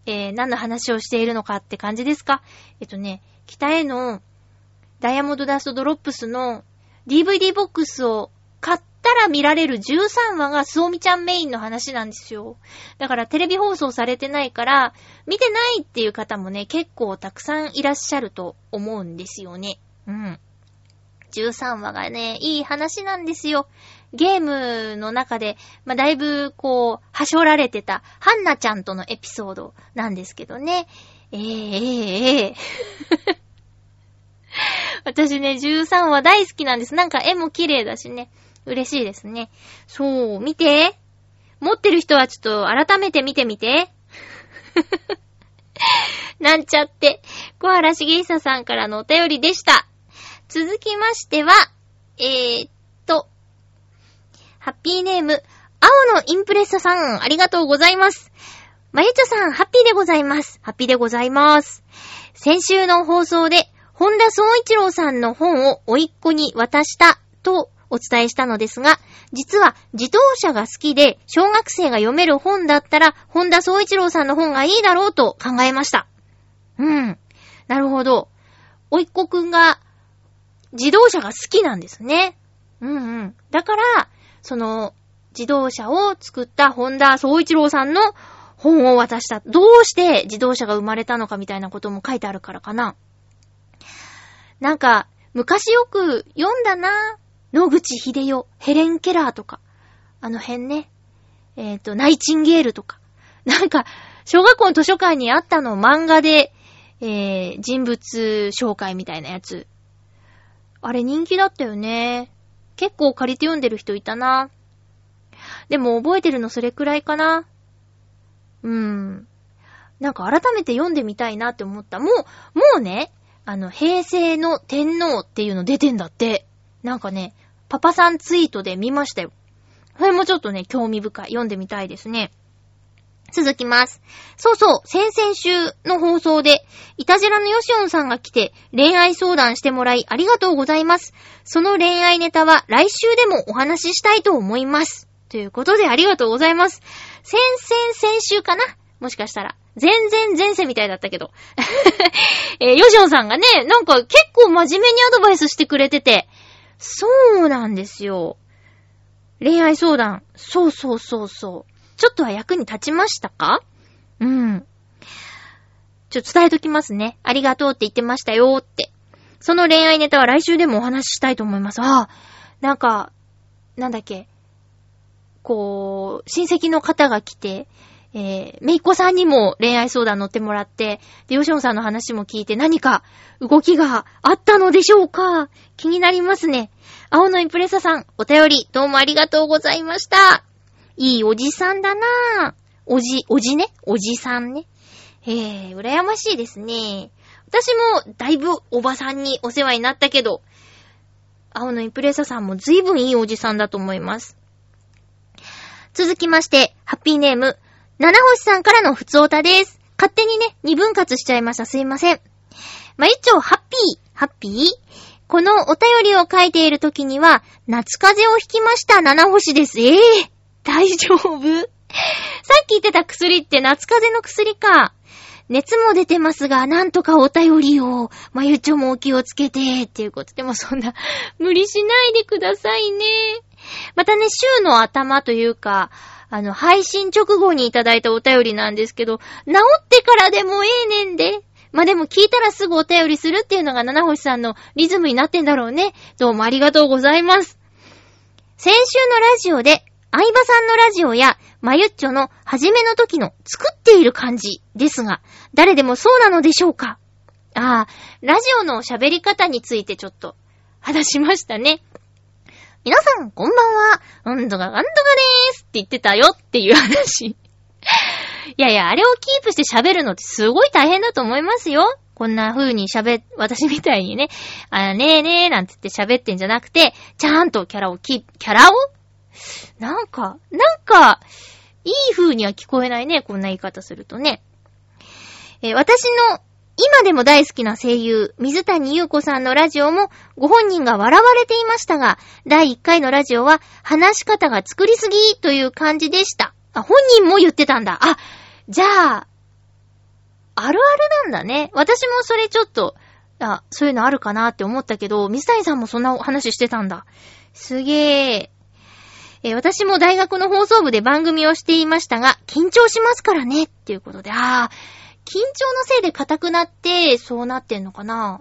Speaker 1: えー、何の話をしているのかって感じですか？えっとね、北へのダイヤモンドダストドロップスの DVD ボックスを買ったら見られる13話がスオミちゃんメインの話なんですよ。だからテレビ放送されてないから、見てないっていう方もね、結構たくさんいらっしゃると思うんですよね。うん。13話がね、いい話なんですよ。ゲームの中で、まあ、だいぶ、こう、はしょられてた、ハンナちゃんとのエピソードなんですけどね。ええええええ私ね、13話大好きなんです。なんか絵も綺麗だしね。嬉しいですね。そう、見て。持ってる人はちょっと改めて見てみて。なんちゃって、小原茂久さんからのお便りでした。続きましては、えー、っと、ハッピーネーム、青のインプレッサさん、ありがとうございます。まゆちょさん、ハッピーでございます。ハッピーでございます。先週の放送で、本田総一郎さんの本を甥っ子に渡したとお伝えしたのですが、実は自動車が好きで小学生が読める本だったら、本田総一郎さんの本がいいだろうと考えました。うん。なるほど。甥っ子くんが自動車が好きなんですね。うんうん。だから、その、自動車を作った本田総一郎さんの本を渡した。どうして自動車が生まれたのかみたいなことも書いてあるからかな。なんか、昔よく読んだな。野口秀代、ヘレン・ケラーとか。あの辺ね。えっ、と、ナイチンゲールとか。なんか、小学校の図書館にあったの漫画で、えー、人物紹介みたいなやつ。あれ人気だったよね。結構借りて読んでる人いたな。でも覚えてるのそれくらいかな。うん。なんか改めて読んでみたいなって思った。もう、もうね、あの、平成の天皇っていうの出てんだって。なんかね、パパさんツイートで見ましたよ。これもちょっとね、興味深い。読んでみたいですね。続きます。そうそう、先々週の放送で、イタジラのヨシオンさんが来て、恋愛相談してもらいありがとうございます。その恋愛ネタは来週でもお話ししたいと思います。ということでありがとうございます。先々先週かな？もしかしたら。全然前世みたいだったけど。えーヨシオンさんがね、なんか結構真面目にアドバイスしてくれてて、そうなんですよ。恋愛相談。そうそうそうそう。ちょっとは役に立ちましたか？うん。ちょっと伝えときますね。ありがとうって言ってましたよって。その恋愛ネタは来週でもお話ししたいと思います。ああ、なんか、なんだっけ。こう、親戚の方が来て、えー、めいっ子さんにも恋愛相談乗ってもらって、で、ヨシオンさんの話も聞いて何か動きがあったのでしょうか？気になりますね。青のインプレッサさん、お便りどうもありがとうございました。いいおじさんだなぁ。おじ、おじね？おじさんね。へえ、羨ましいですね。私もだいぶおばさんにお世話になったけど、青のインプレッサさんもずいぶんいいおじさんだと思います。続きまして、ハッピーネーム、七星さんからのふつおたです。勝手にね、二分割しちゃいました。すいません。まゆっちょ、ハッピー、ハッピー？このお便りを書いている時には、夏風邪をひきました七星です。ええ大丈夫？さっき言ってた薬って夏風邪の薬か。熱も出てますが、なんとかお便りを、まゆちょもお気をつけて、っていうことでもそんな、無理しないでくださいね。またね、週の頭というか、あの、配信直後にいただいたお便りなんですけど、治ってからでもええねんで。まあ、でも聞いたらすぐお便りするっていうのが七星さんのリズムになってんだろうね。どうもありがとうございます。先週のラジオで、相葉さんのラジオや、まゆっちょの初めの時の作っている感じですが、誰でもそうなのでしょうか？ああ、ラジオの喋り方についてちょっと話しましたね。皆さん、こんばんは。うんとかなんとかでーすって言ってたよっていう話。いやいや、あれをキープして喋るのってすごい大変だと思いますよ。こんな風に喋、私みたいにね、あねえねえなんて言って喋ってんじゃなくて、ちゃんとキャラをキ、キャラを？なんか、なんか、いい風には聞こえないね、こんな言い方するとね。え私の今でも大好きな声優、水谷優子さんのラジオもご本人が笑われていましたが、第1回のラジオは話し方が作りすぎという感じでした。あ、本人も言ってたんだ。あ、じゃあ、あるあるなんだね。私もそれちょっと、あ、そういうのあるかなって思ったけど、水谷さんもそんな話してたんだ。すげー。えー私も大学の放送部で番組をしていましたが、緊張しますからね、っていうことで、あー、緊張のせいで硬くなって、そうなってんのかな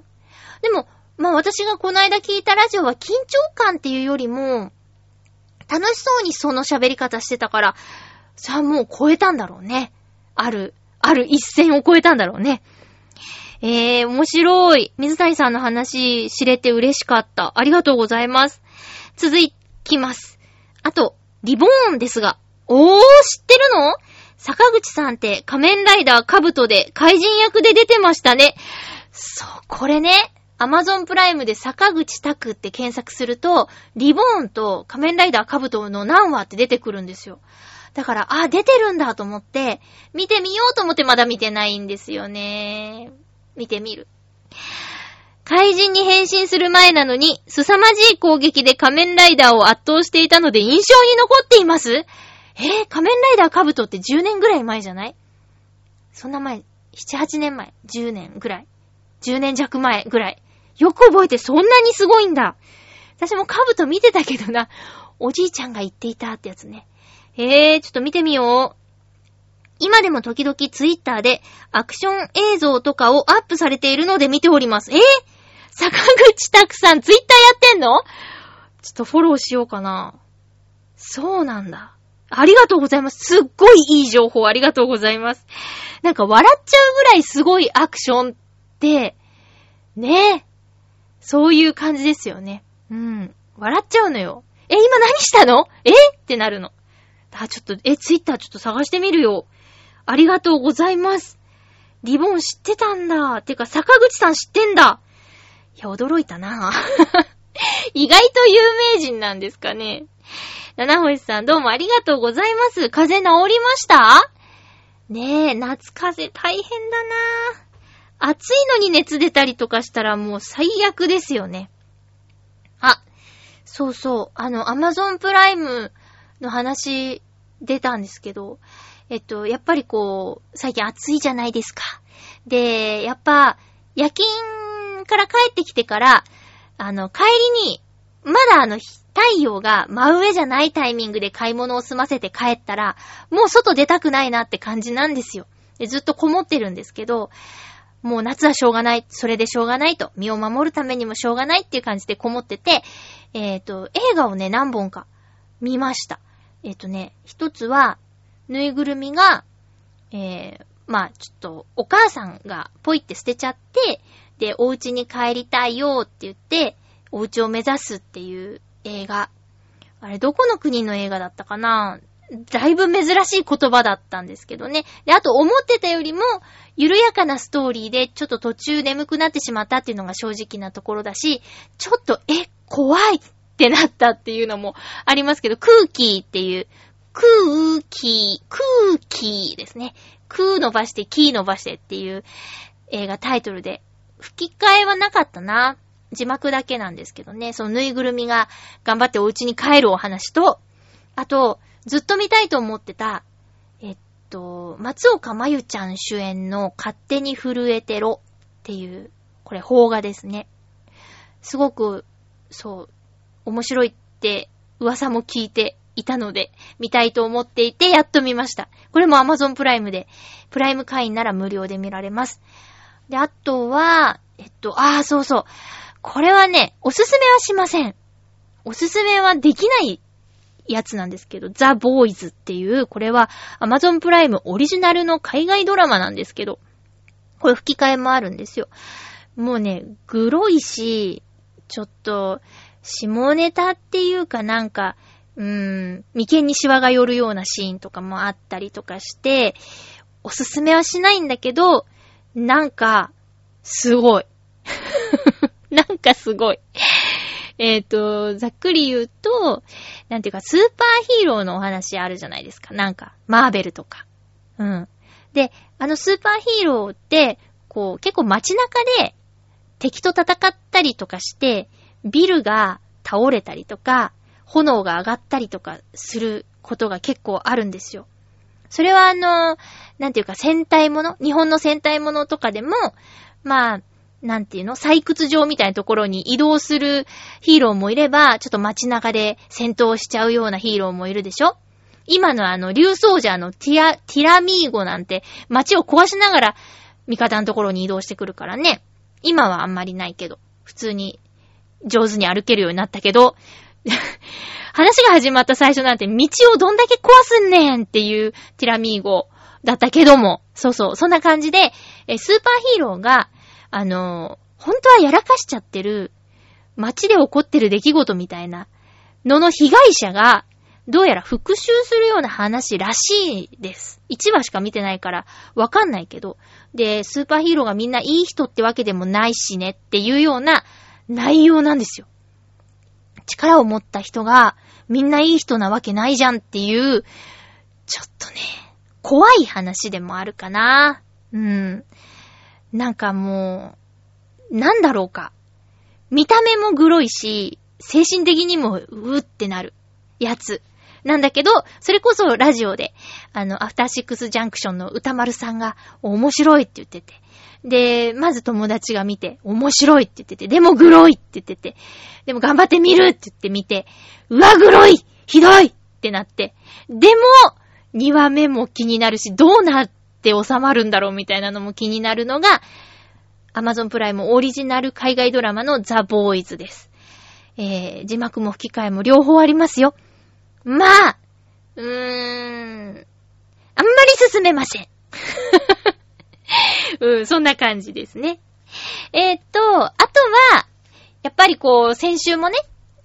Speaker 1: でも、まあ私がこの間聞いたラジオは緊張感っていうよりも、楽しそうにその喋り方してたから、さあもう超えたんだろうね。ある、ある一線を超えたんだろうね。えー、面白い。水谷さんの話知れて嬉しかった。ありがとうございます。続きます。あと、リボーンですが。おー、知ってるの？坂口さんって仮面ライダーカブトで怪人役で出てましたね。そう、これね、アマゾンプライムで坂口拓って検索すると、リボーンと仮面ライダーカブトの何話って出てくるんですよ。だから、あ、出てるんだと思って、見てみようと思ってまだ見てないんですよね。見てみる。怪人に変身する前なのに、凄まじい攻撃で仮面ライダーを圧倒していたので印象に残っていますえー、仮面ライダーカブトって10年ぐらい前じゃない？そんな前、7、8年前、10年ぐらい。10年弱前ぐらい。よく覚えてそんなにすごいんだ。私もカブト見てたけどな、おじいちゃんが言っていたってやつね。えー、ちょっと見てみよう。今でも時々ツイッターでアクション映像とかをアップされているので見ております。えー、坂口拓さんツイッターやってんの？ちょっとフォローしようかな。そうなんだ。ありがとうございます。すっごいいい情報ありがとうございます。なんか笑っちゃうぐらいすごいアクションって、ねえ。そういう感じですよね。うん。笑っちゃうのよ。え、今何したの？え？ってなるの。あ、ちょっと、え、ツイッターちょっと探してみるよ。ありがとうございます。リボン知ってたんだ。てか、坂口さん知ってんだ。いや、驚いたな 意外と有名人なんですかね。七星さんどうもありがとうございます。風邪治りました？ねえ、夏風邪大変だなぁ暑いのに熱出たりとかしたらもう最悪ですよね。あ、そうそう、あの、アマゾンプライムの話出たんですけど、えっと、やっぱりこう、最近暑いじゃないですか。で、やっぱ、夜勤から帰ってきてから、あの、帰りに、まだあの、太陽が真上じゃないタイミングで買い物を済ませて帰ったら、もう外出たくないなって感じなんですよ。でずっとこもってるんですけど、もう夏はしょうがない。それでしょうがないと。身を守るためにもしょうがないっていう感じでこもってて、えっ、と、映画をね、何本か見ました。えっ、とね、一つは、ぬいぐるみが、えー、まあちょっと、お母さんがポイって捨てちゃって、で、お家に帰りたいよって言って、お家を目指すっていう映画。あれ、どこの国の映画だったかな？だいぶ珍しい言葉だったんですけどね。で、あと思ってたよりも、緩やかなストーリーで、ちょっと途中眠くなってしまったっていうのが正直なところだし、ちょっと、え、怖いってなったっていうのもありますけど、空気っていう、空気、空気ですね。空伸ばして、キー伸ばしてっていう映画タイトルで吹き替えはなかったな。字幕だけなんですけどね、そのぬいぐるみが頑張ってお家に帰るお話と、あと、ずっと見たいと思ってた、えっと、松岡真由ちゃん主演の勝手に震えてろっていう、これ邦画ですね。すごく、そう、面白いって噂も聞いていたので、見たいと思っていて、やっと見ました。これも Amazon プライムで、プライム会員なら無料で見られます。で、あとは、えっと、ああ、そうそう。これはね、おすすめはしません。おすすめはできないやつなんですけど、ザ・ボーイズっていう、これは Amazon プライムオリジナルの海外ドラマなんですけど、これ吹き替えもあるんですよ。もうね、グロいし、ちょっと、下ネタっていうかなんか、うーん、眉間にシワが寄るようなシーンとかもあったりとかして、おすすめはしないんだけど、なんか、すごい。なんかすごい。えっ、と、ざっくり言うと、なんていうか、スーパーヒーローのお話あるじゃないですか。なんか、マーベルとか。うん。で、あのスーパーヒーローって、こう、結構街中で敵と戦ったりとかして、ビルが倒れたりとか、炎が上がったりとかすることが結構あるんですよ。それはあの、なんていうか戦隊もの日本の戦隊ものとかでも、まあ、なんていうの？採掘場みたいなところに移動するヒーローもいれば、ちょっと街中で戦闘しちゃうようなヒーローもいるでしょ？今のあの、竜奏者のティア、ティラミーゴなんて街を壊しながら味方のところに移動してくるからね。今はあんまりないけど、普通に上手に歩けるようになったけど、話が始まった最初なんて道をどんだけ壊すんねんっていうティラミーゴだったけども、そうそう、そんな感じで、スーパーヒーローが、あの本当はやらかしちゃってる、街で起こってる出来事みたいなのの被害者が、どうやら復讐するような話らしいです。1話しか見てないからわかんないけど。で、スーパーヒーローがみんないい人ってわけでもないしねっていうような内容なんですよ。力を持った人がみんないい人なわけないじゃんっていう、ちょっとね、怖い話でもあるかな。うん。なんかもう、なんだろうか。見た目もグロいし、精神的にもうーってなるやつ。なんだけど、それこそラジオで、あの、アフターシックスジャンクションの歌丸さんが面白いって言ってて。で、まず友達が見て、面白いって言ってて、でもグロいって言ってて、でも頑張って見るって言って見て、うわ、グロいひどいってなって、でも、2話目も気になるし、どうなって収まるんだろうみたいなのも気になるのが、Amazon プライムオリジナル海外ドラマのザ・ボーイズです。えー、字幕も吹き替えも両方ありますよ。まあ、うーん、あんまり進めません。うん、そんな感じですね。えーっと、あとは、やっぱりこう、先週もね、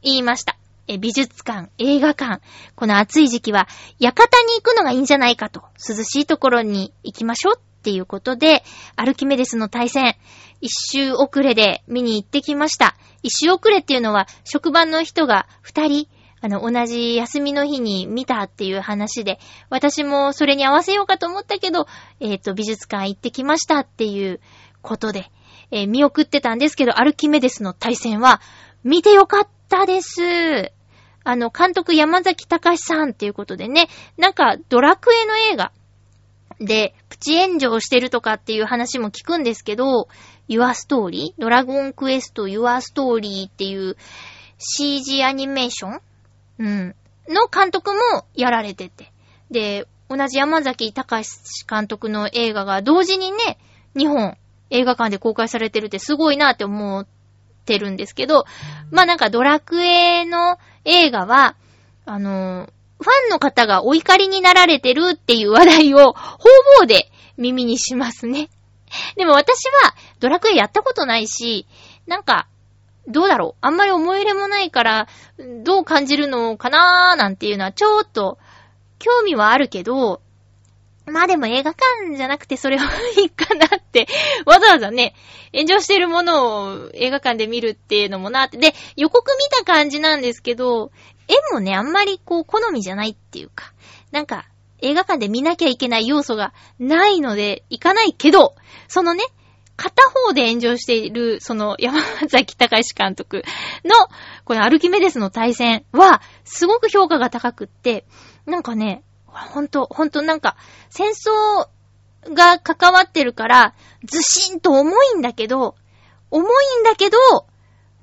Speaker 1: 言いました。え、美術館、映画館、この暑い時期は、館に行くのがいいんじゃないかと、涼しいところに行きましょうっていうことで、アルキメデスの対戦、一周遅れで見に行ってきました。一周遅れっていうのは、職場の人が二人、あの、同じ休みの日に見たっていう話で、私もそれに合わせようかと思ったけど、えっ、と、美術館行ってきましたっていうことで、えー見送ってたんですけど、アルキメデスの対戦は、見てよかったたです。あの、監督山崎隆さんっていうことでね、なんか、ドラクエの映画で、プチ炎上してるとかっていう話も聞くんですけど、Your Story? ドラゴンクエスト Your Story っていう CG アニメーションうん。の監督もやられてて。で、同じ山崎隆監督の映画が同時にね、日本映画館で公開されてるってすごいなって思っってるんですけど、まあなんかドラクエの映画は、あの、ファンの方がお怒りになられてるっていう話題を方々で耳にしますね。でも私はドラクエやったことないし、なんか、どうだろうあんまり思い入れもないから、どう感じるのかなーなんていうのはちょっと興味はあるけど、まあでも映画館じゃなくてそれはいいかなって、わざわざね、炎上してるものを映画館で見るっていうのもなって。で、予告見た感じなんですけど、絵もね、あんまりこう、好みじゃないっていうか、なんか、映画館で見なきゃいけない要素がないので、行かないけど、そのね、片方で炎上している、その山崎隆監督の、このアルキメデスの対戦は、すごく評価が高くって、なんかね、ほんと、ほんとなんか、戦争が関わってるから、ずしんと重いんだけど、重いんだけど、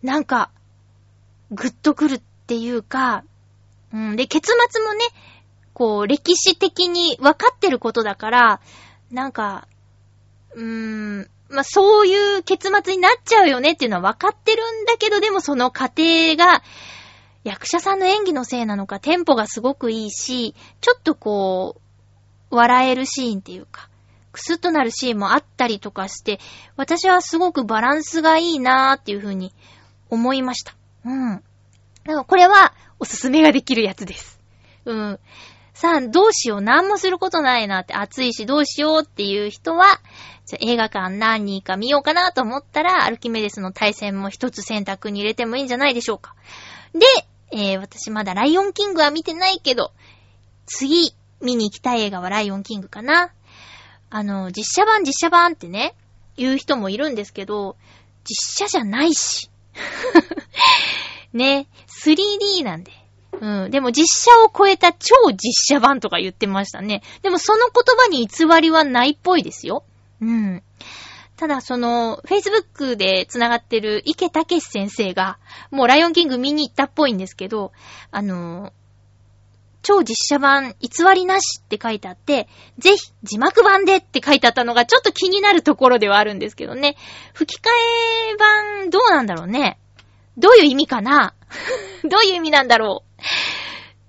Speaker 1: なんか、ぐっとくるっていうか、うん、で、結末もね、こう、歴史的に分かってることだから、なんか、うーん、まあ、そういう結末になっちゃうよねっていうのは分かってるんだけど、でもその過程が、役者さんの演技のせいなのか、テンポがすごくいいし、ちょっとこう、笑えるシーンっていうか、クスッとなるシーンもあったりとかして、私はすごくバランスがいいなーっていうふうに思いました。うん。だからこれはおすすめができるやつです。うん。さあ、どうしよう。何もすることないなって、暑いしどうしようっていう人は、じゃ映画館何人か見ようかなと思ったら、アルキメデスの対戦も一つ選択に入れてもいいんじゃないでしょうか。で、えー、私まだライオンキングは見てないけど、次見に行きたい映画はライオンキングかな。あの、実写版実写版ってね、言う人もいるんですけど、実写じゃないし。ね、3D なんで。うん。でも実写を超えた超実写版とか言ってましたね。でもその言葉に偽りはないっぽいですよ。うん。ただその、Facebook で繋がってる池武先生が、もうライオンキング見に行ったっぽいんですけど、あの、超実写版偽りなしって書いてあって、ぜひ字幕版でって書いてあったのがちょっと気になるところではあるんですけどね。吹き替え版どうなんだろうね。どういう意味かな どういう意味なんだろうっ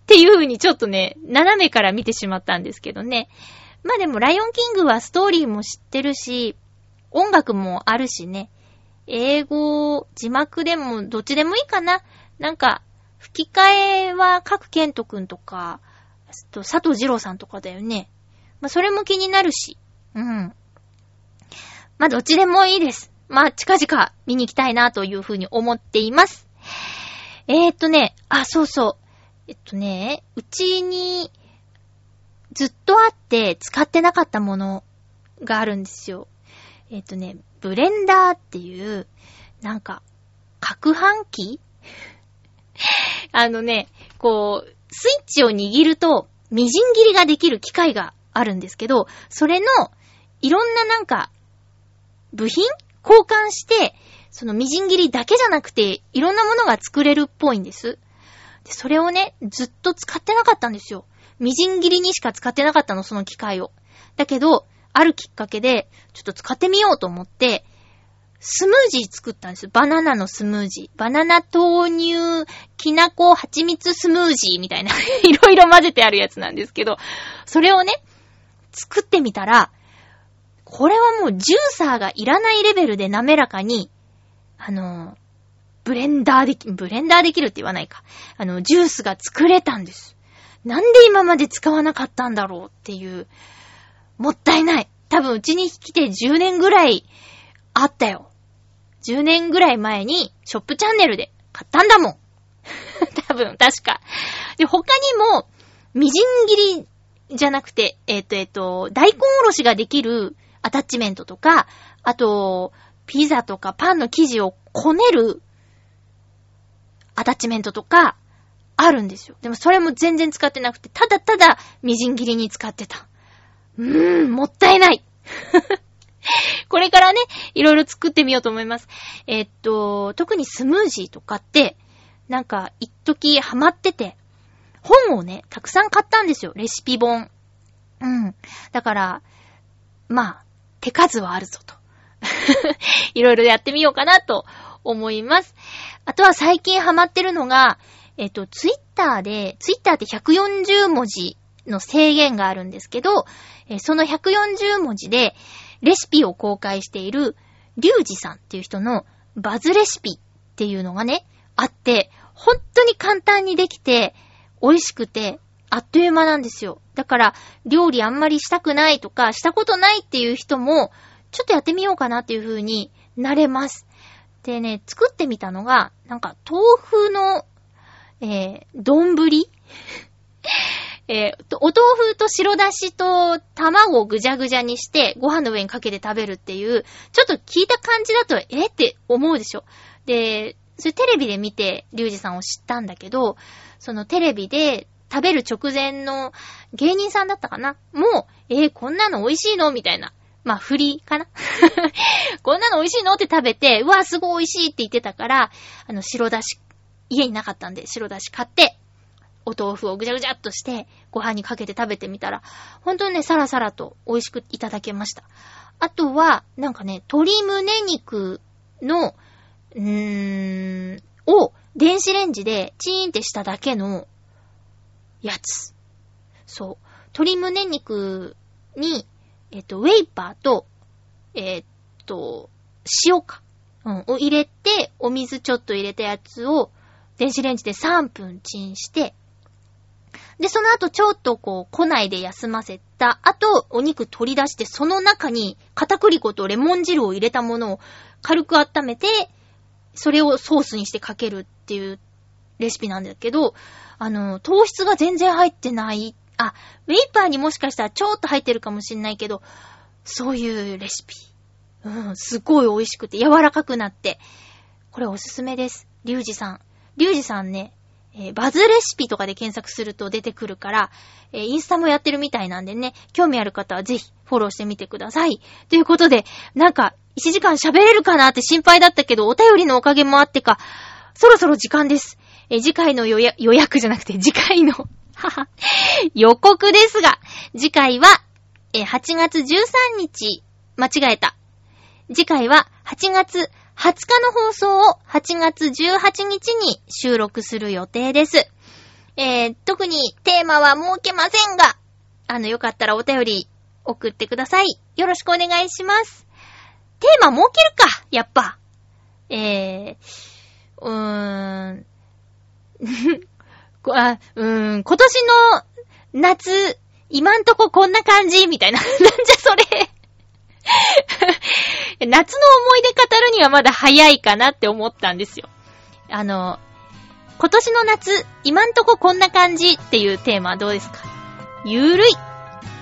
Speaker 1: ていう風にちょっとね、斜めから見てしまったんですけどね。まあでも、ライオンキングはストーリーも知ってるし、音楽もあるしね。英語、字幕でもどっちでもいいかな。なんか、吹き替えは各ケントくんとか、佐藤二郎さんとかだよね。まあそれも気になるし。うん。まあどっちでもいいです。まあ近々見に行きたいなというふうに思っています。えー、っとね、あ、そうそう。えっとね、うちにずっとあって使ってなかったものがあるんですよ。えっ、とね、ブレンダーっていう、なんか、攪拌機？あのね、こう、スイッチを握ると、みじん切りができる機械があるんですけど、それの、いろんななんか、部品？交換して、そのみじん切りだけじゃなくて、いろんなものが作れるっぽいんです。で、それをね、ずっと使ってなかったんですよ。みじん切りにしか使ってなかったの、その機械を。だけど、あるきっかけで、ちょっと使ってみようと思って、スムージー作ったんですよ。バナナのスムージー。バナナ豆乳、きなこ、蜂蜜スムージーみたいな いろいろ混ぜてあるやつなんですけど、それをね、作ってみたら、これはもうジューサーがいらないレベルで滑らかに、あの、ブレンダーでき、ブレンダーできるって言わないか。あの、ジュースが作れたんです。なんで今まで使わなかったんだろうっていう、もったいない。多分うちに来て10年ぐらいあったよ。10年ぐらい前にショップチャンネルで買ったんだもん。多分、確か。で、他にも、みじん切りじゃなくて、えっ、ー、と、えっ、ー、と、大根おろしができるアタッチメントとか、あと、ピザとかパンの生地をこねるアタッチメントとか、あるんですよ。でもそれも全然使ってなくて、ただただみじん切りに使ってた。うーん、もったいない。これからね、いろいろ作ってみようと思います。え、っと、特にスムージーとかって、なんか、一時ハマってて、本をね、たくさん買ったんですよ。レシピ本。うん。だから、まあ、手数はあるぞと。いろいろやってみようかなと思います。あとは最近ハマってるのが、えっと、ツイッターで、ツイッターって140文字の制限があるんですけど、えその140文字でレシピを公開しているリュウジさんっていう人のバズレシピっていうのがね、あって、本当に簡単にできて、美味しくて、あっという間なんですよ。だから、料理あんまりしたくないとか、したことないっていう人も、ちょっとやってみようかなっていう風になれます。でね、作ってみたのが、なんか、豆腐の、えー、丼？えー、お豆腐と白だしと卵をぐじゃぐじゃにしてご飯の上にかけて食べるっていう、ちょっと聞いた感じだと、えって思うでしょ。で、それテレビで見て、リュウジさんを知ったんだけど、そのテレビで食べる直前の芸人さんだったかなもう、えー、こんなの美味しいのみたいな。まあ、振りかな こんなの美味しいのって食べて、うわ、すごい美味しいって言ってたから、あの、白だし、家になかったんで、白だし買って、お豆腐をぐちゃぐちゃっとして、ご飯にかけて食べてみたら、ほんとにね、さらさらと美味しくいただけました。あとは、なんかね、鶏胸肉の、うーん、を電子レンジでチーンってしただけのやつ。そう。鶏胸肉に、えっと、ウェイパーと、えっと、塩か。うん、を入れて、お水ちょっと入れたやつを、電子レンジで3分チンして、で、その後ちょっとこう、庫内で休ませた後、お肉取り出して、その中に片栗粉とレモン汁を入れたものを軽く温めて、それをソースにしてかけるっていうレシピなんだけど、あの、糖質が全然入ってない。あ、ウェイパーにもしかしたらちょっと入ってるかもしんないけど、そういうレシピ。うん、すごい美味しくて柔らかくなって。これおすすめです。リュウジさん。リュウジさんね、えー、バズレシピとかで検索すると出てくるから、えー、インスタもやってるみたいなんでね、興味ある方はぜひフォローしてみてください。ということで、なんか、1時間喋れるかなって心配だったけど、お便りのおかげもあってか、そろそろ時間です。えー、次回の予約じゃなくて、次回の予告ですが、次回は、えー、8月13日、間違えた。次回は8月20日の放送を8月18日に収録する予定です。えー、特にテーマは設けませんが、あの、よかったらお便り送ってください。よろしくお願いします。テーマ設けるか、やっぱ。えー、うーん、あうーん、今年の夏、今んとここんな感じみたいな。なんじゃそれ 夏の思い出語るにはまだ早いかなって思ったんですよ。あの、今年の夏、今んとここんな感じっていうテーマはどうですか？ゆるい。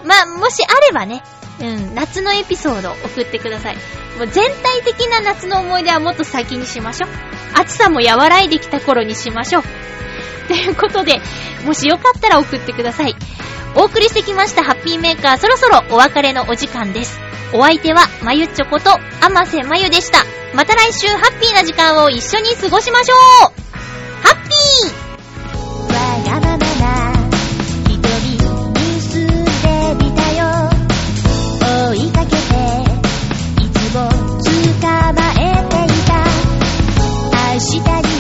Speaker 1: まあ、もしあればね、うん、夏のエピソード送ってください。もう全体的な夏の思い出はもっと先にしましょう。暑さも和らいできた頃にしましょう。ということで、もしよかったら送ってください。お送りしてきましたハッピーメーカー、そろそろお別れのお時間です。お相手は、まゆちょこと、あませまゆでした。また来週、ハッピーな時間を一緒に過ごしましょう。ハッピー！明日に